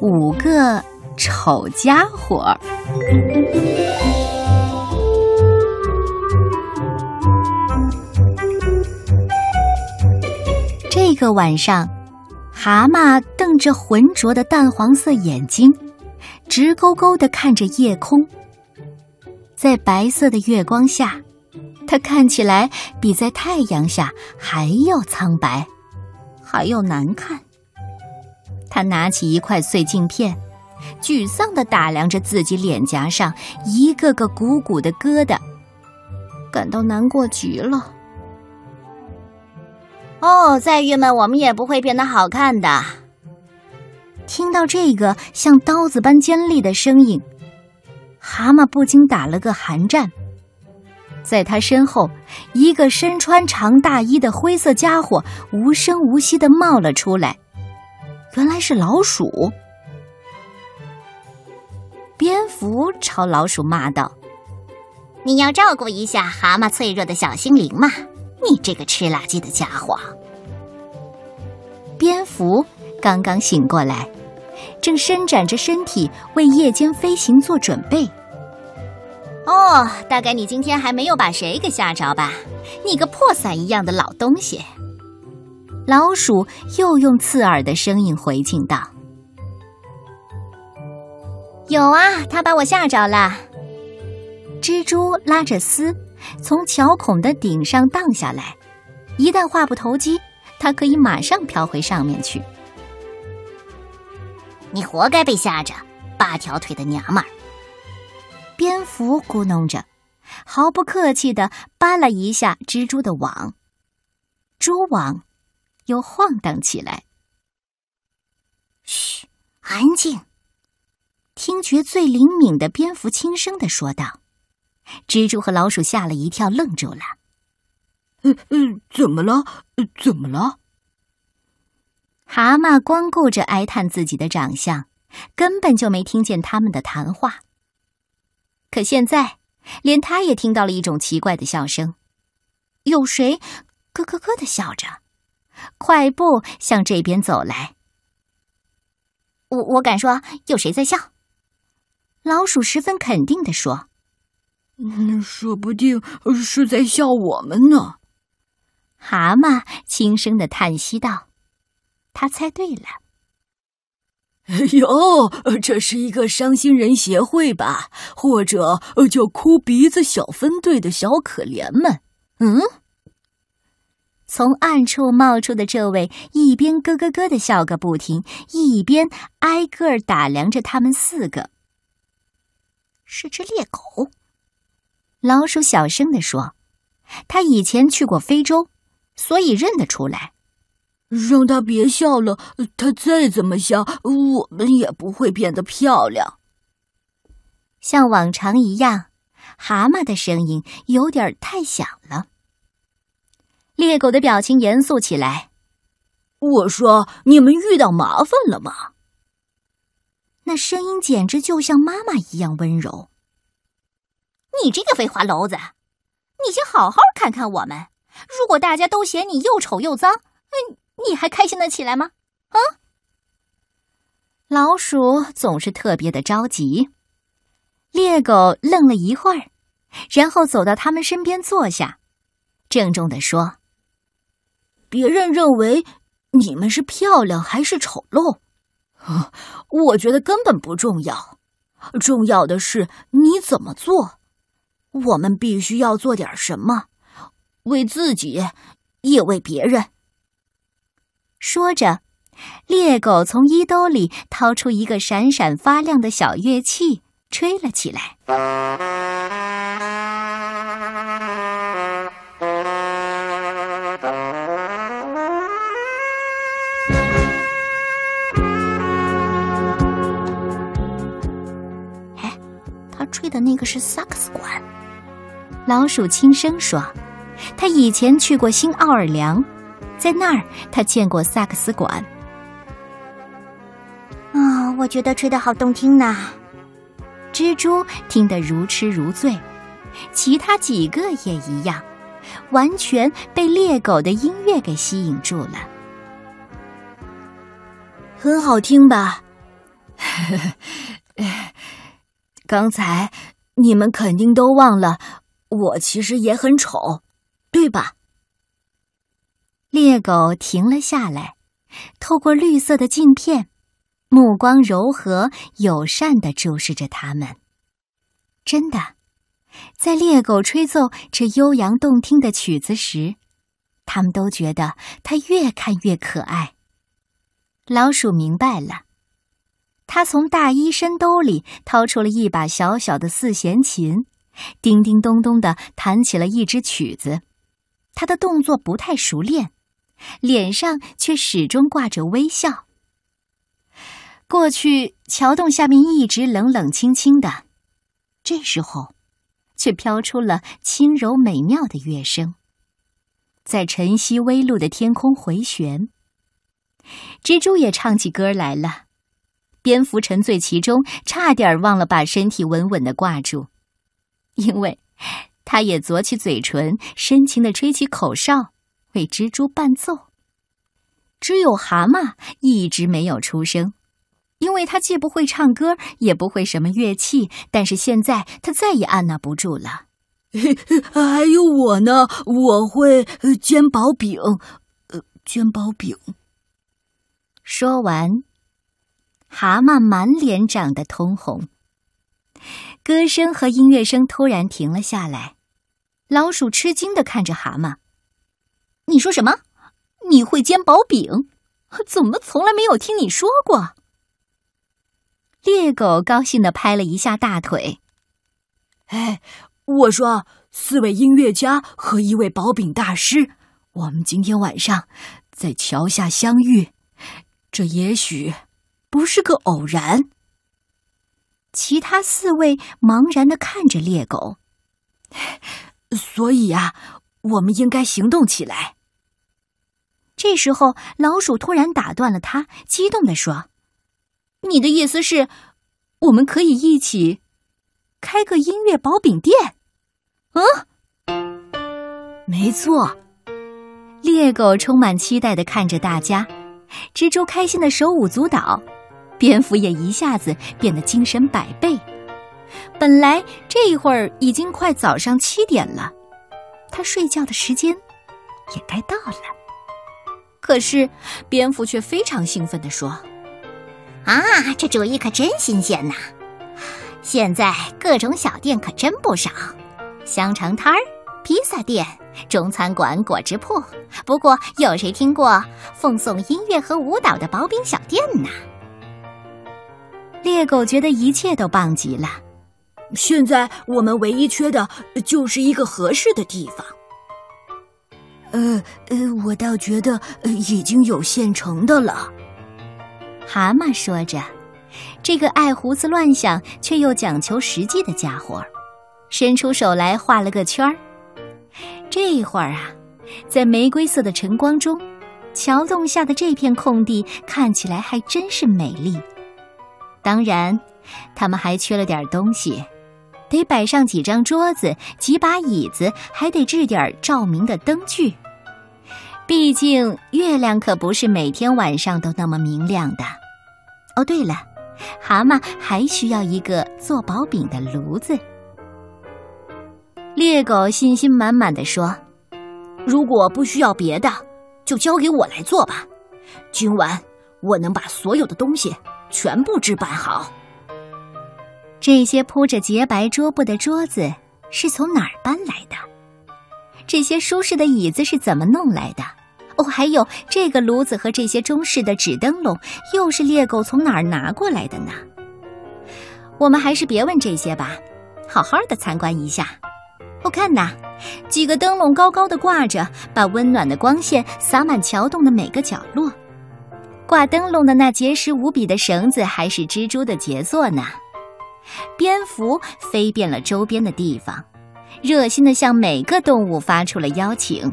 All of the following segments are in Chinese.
五个丑家伙。这个晚上，蛤蟆瞪着浑浊的淡黄色眼睛，直勾勾的看着夜空。在白色的月光下，它看起来比在太阳下还要苍白，还要难看。他拿起一块碎镜片，沮丧地打量着自己脸颊上一个个鼓鼓的疙瘩，感到难过极了。哦，再郁闷，我们也不会变得好看的。听到这个像刀子般尖利的声音，蛤蟆不禁打了个寒战。在他身后，一个身穿长大衣的灰色家伙无声无息地冒了出来。原来是老鼠。蝙蝠朝老鼠骂道：“你要照顾一下蛤蟆脆弱的小心灵嘛！你这个吃垃圾的家伙！”蝙蝠刚刚醒过来，正伸展着身体为夜间飞行做准备。哦，大概你今天还没有把谁给吓着吧？你个破伞一样的老东西！老鼠又用刺耳的声音回敬道：“有啊，他把我吓着了。”蜘蛛拉着丝从桥孔的顶上荡下来，一旦话不投机，它可以马上飘回上面去。你活该被吓着，八条腿的娘们儿！蝙蝠咕哝着，毫不客气的扒了一下蜘蛛的网，蛛网。又晃荡起来。嘘，安静！听觉最灵敏的蝙蝠轻声的说道。蜘蛛和老鼠吓了一跳，愣住了。嗯嗯，怎么了？怎么了？蛤蟆光顾着哀叹自己的长相，根本就没听见他们的谈话。可现在，连他也听到了一种奇怪的笑声，有谁咯咯咯的笑着。快步向这边走来。我我敢说，有谁在笑？老鼠十分肯定的说：“嗯，说不定是在笑我们呢。”蛤蟆轻声的叹息道：“他猜对了。”哎呦，这是一个伤心人协会吧？或者叫哭鼻子小分队的小可怜们？嗯。从暗处冒出的这位，一边咯咯咯的笑个不停，一边挨个打量着他们四个。是只猎狗，老鼠小声地说：“他以前去过非洲，所以认得出来。”让他别笑了，他再怎么笑，我们也不会变得漂亮。像往常一样，蛤蟆的声音有点太响了。猎狗的表情严肃起来。我说：“你们遇到麻烦了吗？”那声音简直就像妈妈一样温柔。你这个废话篓子，你先好好看看我们。如果大家都嫌你又丑又脏，嗯，你还开心的起来吗？啊！老鼠总是特别的着急。猎狗愣了一会儿，然后走到他们身边坐下，郑重的说。别人认为你们是漂亮还是丑陋，我觉得根本不重要。重要的是你怎么做。我们必须要做点什么，为自己，也为别人。说着，猎狗从衣兜里掏出一个闪闪发亮的小乐器，吹了起来。老鼠轻声说：“他以前去过新奥尔良，在那儿他见过萨克斯管。”啊，我觉得吹的好动听呐！蜘蛛听得如痴如醉，其他几个也一样，完全被猎狗的音乐给吸引住了。很好听吧？刚才你们肯定都忘了，我其实也很丑，对吧？猎狗停了下来，透过绿色的镜片，目光柔和、友善的注视着他们。真的，在猎狗吹奏这悠扬动听的曲子时，他们都觉得它越看越可爱。老鼠明白了，他从大衣身兜里掏出了一把小小的四弦琴，叮叮咚咚的弹起了一支曲子。他的动作不太熟练，脸上却始终挂着微笑。过去桥洞下面一直冷冷清清的，这时候，却飘出了轻柔美妙的乐声，在晨曦微露的天空回旋。蜘蛛也唱起歌来了，蝙蝠沉醉其中，差点忘了把身体稳稳的挂住，因为，他也嘬起嘴唇，深情的吹起口哨，为蜘蛛伴奏。只有蛤蟆一直没有出声，因为他既不会唱歌，也不会什么乐器。但是现在他再也按捺不住了。还有我呢，我会煎薄饼，呃，煎薄饼。说完，蛤蟆满脸长得通红。歌声和音乐声突然停了下来，老鼠吃惊的看着蛤蟆：“你说什么？你会煎薄饼？怎么从来没有听你说过？”猎狗高兴的拍了一下大腿：“哎，我说，四位音乐家和一位薄饼大师，我们今天晚上在桥下相遇。”这也许不是个偶然。其他四位茫然的看着猎狗，所以啊，我们应该行动起来。这时候，老鼠突然打断了他，激动的说：“你的意思是，我们可以一起开个音乐薄饼店？”嗯，没错。猎狗充满期待的看着大家。蜘蛛开心的手舞足蹈，蝙蝠也一下子变得精神百倍。本来这一会儿已经快早上七点了，他睡觉的时间也该到了。可是蝙蝠却非常兴奋地说：“啊，这主意可真新鲜呐！现在各种小店可真不少，香肠摊儿。”披萨店、中餐馆、果汁铺，不过有谁听过奉送音乐和舞蹈的薄饼小店呢？猎狗觉得一切都棒极了。现在我们唯一缺的就是一个合适的地方。呃呃，我倒觉得已经有现成的了。蛤蟆说着，这个爱胡思乱想却又讲求实际的家伙，伸出手来画了个圈儿。这一会儿啊，在玫瑰色的晨光中，桥洞下的这片空地看起来还真是美丽。当然，他们还缺了点东西，得摆上几张桌子、几把椅子，还得置点照明的灯具。毕竟，月亮可不是每天晚上都那么明亮的。哦，对了，蛤蟆还需要一个做薄饼的炉子。猎狗信心满满的说：“如果不需要别的，就交给我来做吧。今晚我能把所有的东西全部置办好。这些铺着洁白桌布的桌子是从哪儿搬来的？这些舒适的椅子是怎么弄来的？哦，还有这个炉子和这些中式的纸灯笼，又是猎狗从哪儿拿过来的呢？我们还是别问这些吧，好好的参观一下。”我看呐，几个灯笼高高的挂着，把温暖的光线洒满桥洞的每个角落。挂灯笼的那结实无比的绳子还是蜘蛛的杰作呢。蝙蝠飞遍了周边的地方，热心的向每个动物发出了邀请。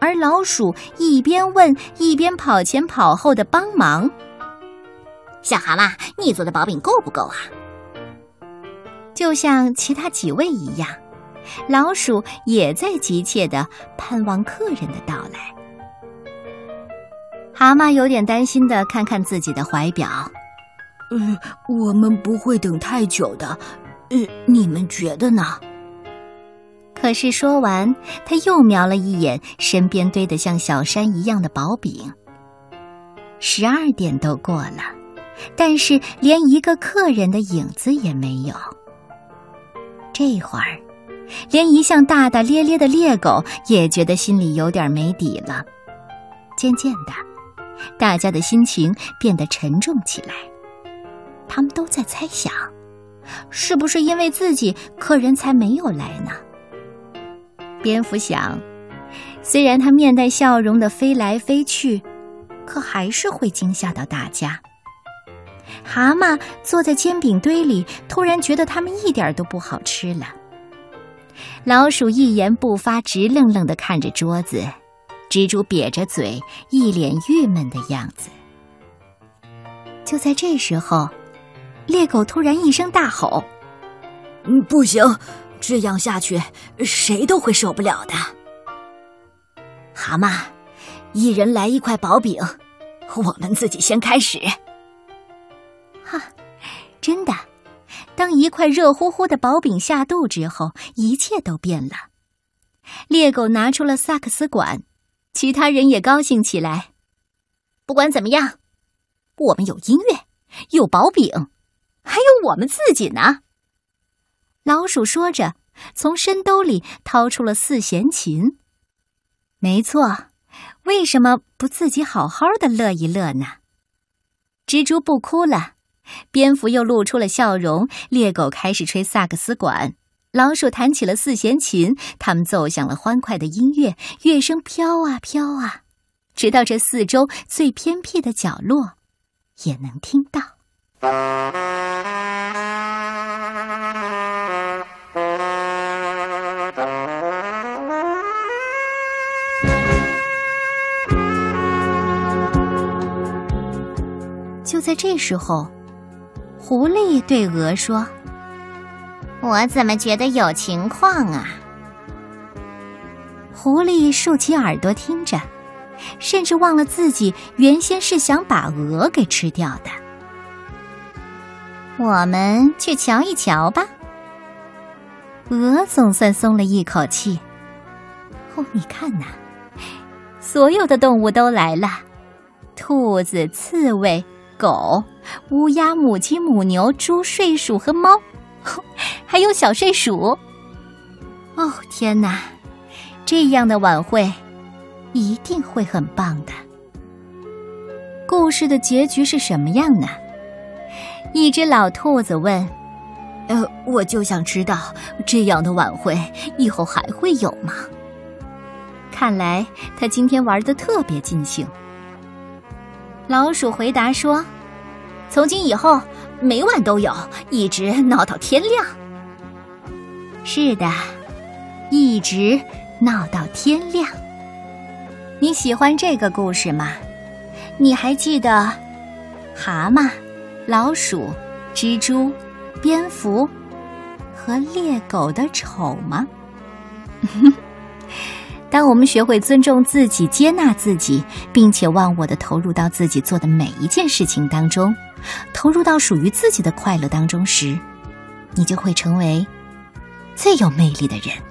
而老鼠一边问一边跑前跑后的帮忙。小蛤蟆，你做的薄饼够不够啊？就像其他几位一样。老鼠也在急切的盼望客人的到来。蛤蟆有点担心的看看自己的怀表，嗯，我们不会等太久的，嗯，你们觉得呢？可是说完，他又瞄了一眼身边堆得像小山一样的薄饼。十二点都过了，但是连一个客人的影子也没有。这会儿，连一向大大咧咧的猎狗也觉得心里有点没底了。渐渐的，大家的心情变得沉重起来。他们都在猜想，是不是因为自己客人才没有来呢？蝙蝠想，虽然他面带笑容的飞来飞去。可还是会惊吓到大家。蛤蟆坐在煎饼堆里，突然觉得它们一点都不好吃了。老鼠一言不发，直愣愣的看着桌子。蜘蛛瘪着嘴，一脸郁闷的样子。就在这时候，猎狗突然一声大吼：“嗯，不行，这样下去谁都会受不了的。”蛤蟆。一人来一块薄饼，我们自己先开始。哈，真的，当一块热乎乎的薄饼下肚之后，一切都变了。猎狗拿出了萨克斯管，其他人也高兴起来。不管怎么样，我们有音乐，有薄饼，还有我们自己呢。老鼠说着，从身兜里掏出了四弦琴。没错。为什么不自己好好的乐一乐呢？蜘蛛不哭了，蝙蝠又露出了笑容，猎狗开始吹萨克斯管，老鼠弹起了四弦琴，他们奏响了欢快的音乐，乐声飘啊飘啊，直到这四周最偏僻的角落，也能听到。就在这时候，狐狸对鹅说：“我怎么觉得有情况啊？”狐狸竖起耳朵听着，甚至忘了自己原先是想把鹅给吃掉的。我们去瞧一瞧吧。鹅总算松了一口气。哦，你看呐，所有的动物都来了，兔子、刺猬。狗、乌鸦、母鸡、母牛、猪、睡鼠和猫，还有小睡鼠。哦，天哪！这样的晚会一定会很棒的。故事的结局是什么样呢？一只老兔子问：“呃，我就想知道，这样的晚会以后还会有吗？”看来他今天玩的特别尽兴。老鼠回答说：“从今以后，每晚都有，一直闹到天亮。”是的，一直闹到天亮。你喜欢这个故事吗？你还记得蛤蟆、老鼠、蜘蛛、蝙蝠和猎狗的丑吗？当我们学会尊重自己、接纳自己，并且忘我的投入到自己做的每一件事情当中，投入到属于自己的快乐当中时，你就会成为最有魅力的人。